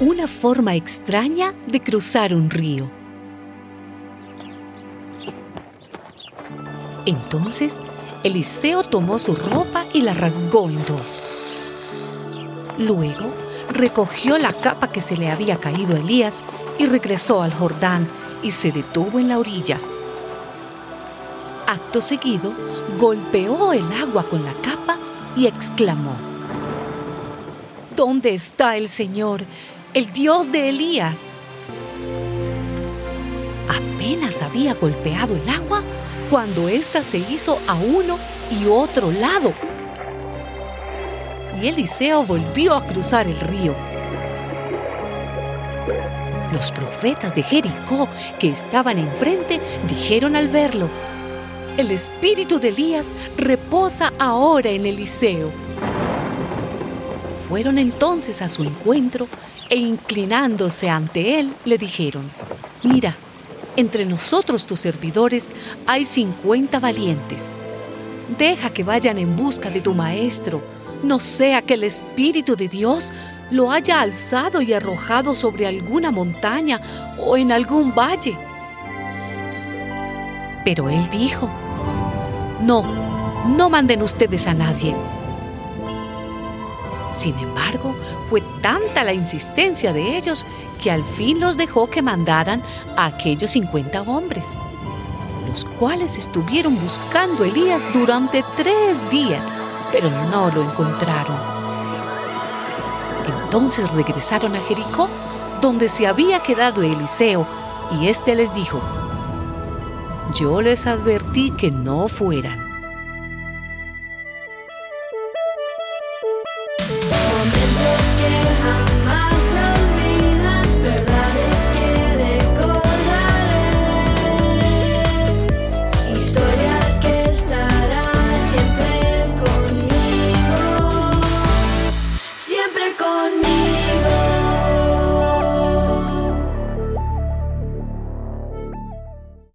una forma extraña de cruzar un río. Entonces, Eliseo tomó su ropa y la rasgó en dos. Luego, recogió la capa que se le había caído a Elías y regresó al Jordán y se detuvo en la orilla. Acto seguido, golpeó el agua con la capa y exclamó, ¿Dónde está el Señor, el Dios de Elías? Apenas había golpeado el agua cuando ésta se hizo a uno y otro lado. Y Eliseo volvió a cruzar el río. Los profetas de Jericó que estaban enfrente dijeron al verlo, el espíritu de Elías reposa ahora en Eliseo. Fueron entonces a su encuentro e inclinándose ante él le dijeron, mira, entre nosotros tus servidores hay cincuenta valientes. Deja que vayan en busca de tu maestro, no sea que el Espíritu de Dios lo haya alzado y arrojado sobre alguna montaña o en algún valle. Pero él dijo, no, no manden ustedes a nadie. Sin embargo, fue tanta la insistencia de ellos que al fin los dejó que mandaran a aquellos 50 hombres, los cuales estuvieron buscando a Elías durante tres días, pero no lo encontraron. Entonces regresaron a Jericó, donde se había quedado Eliseo, y éste les dijo, yo les advertí que no fueran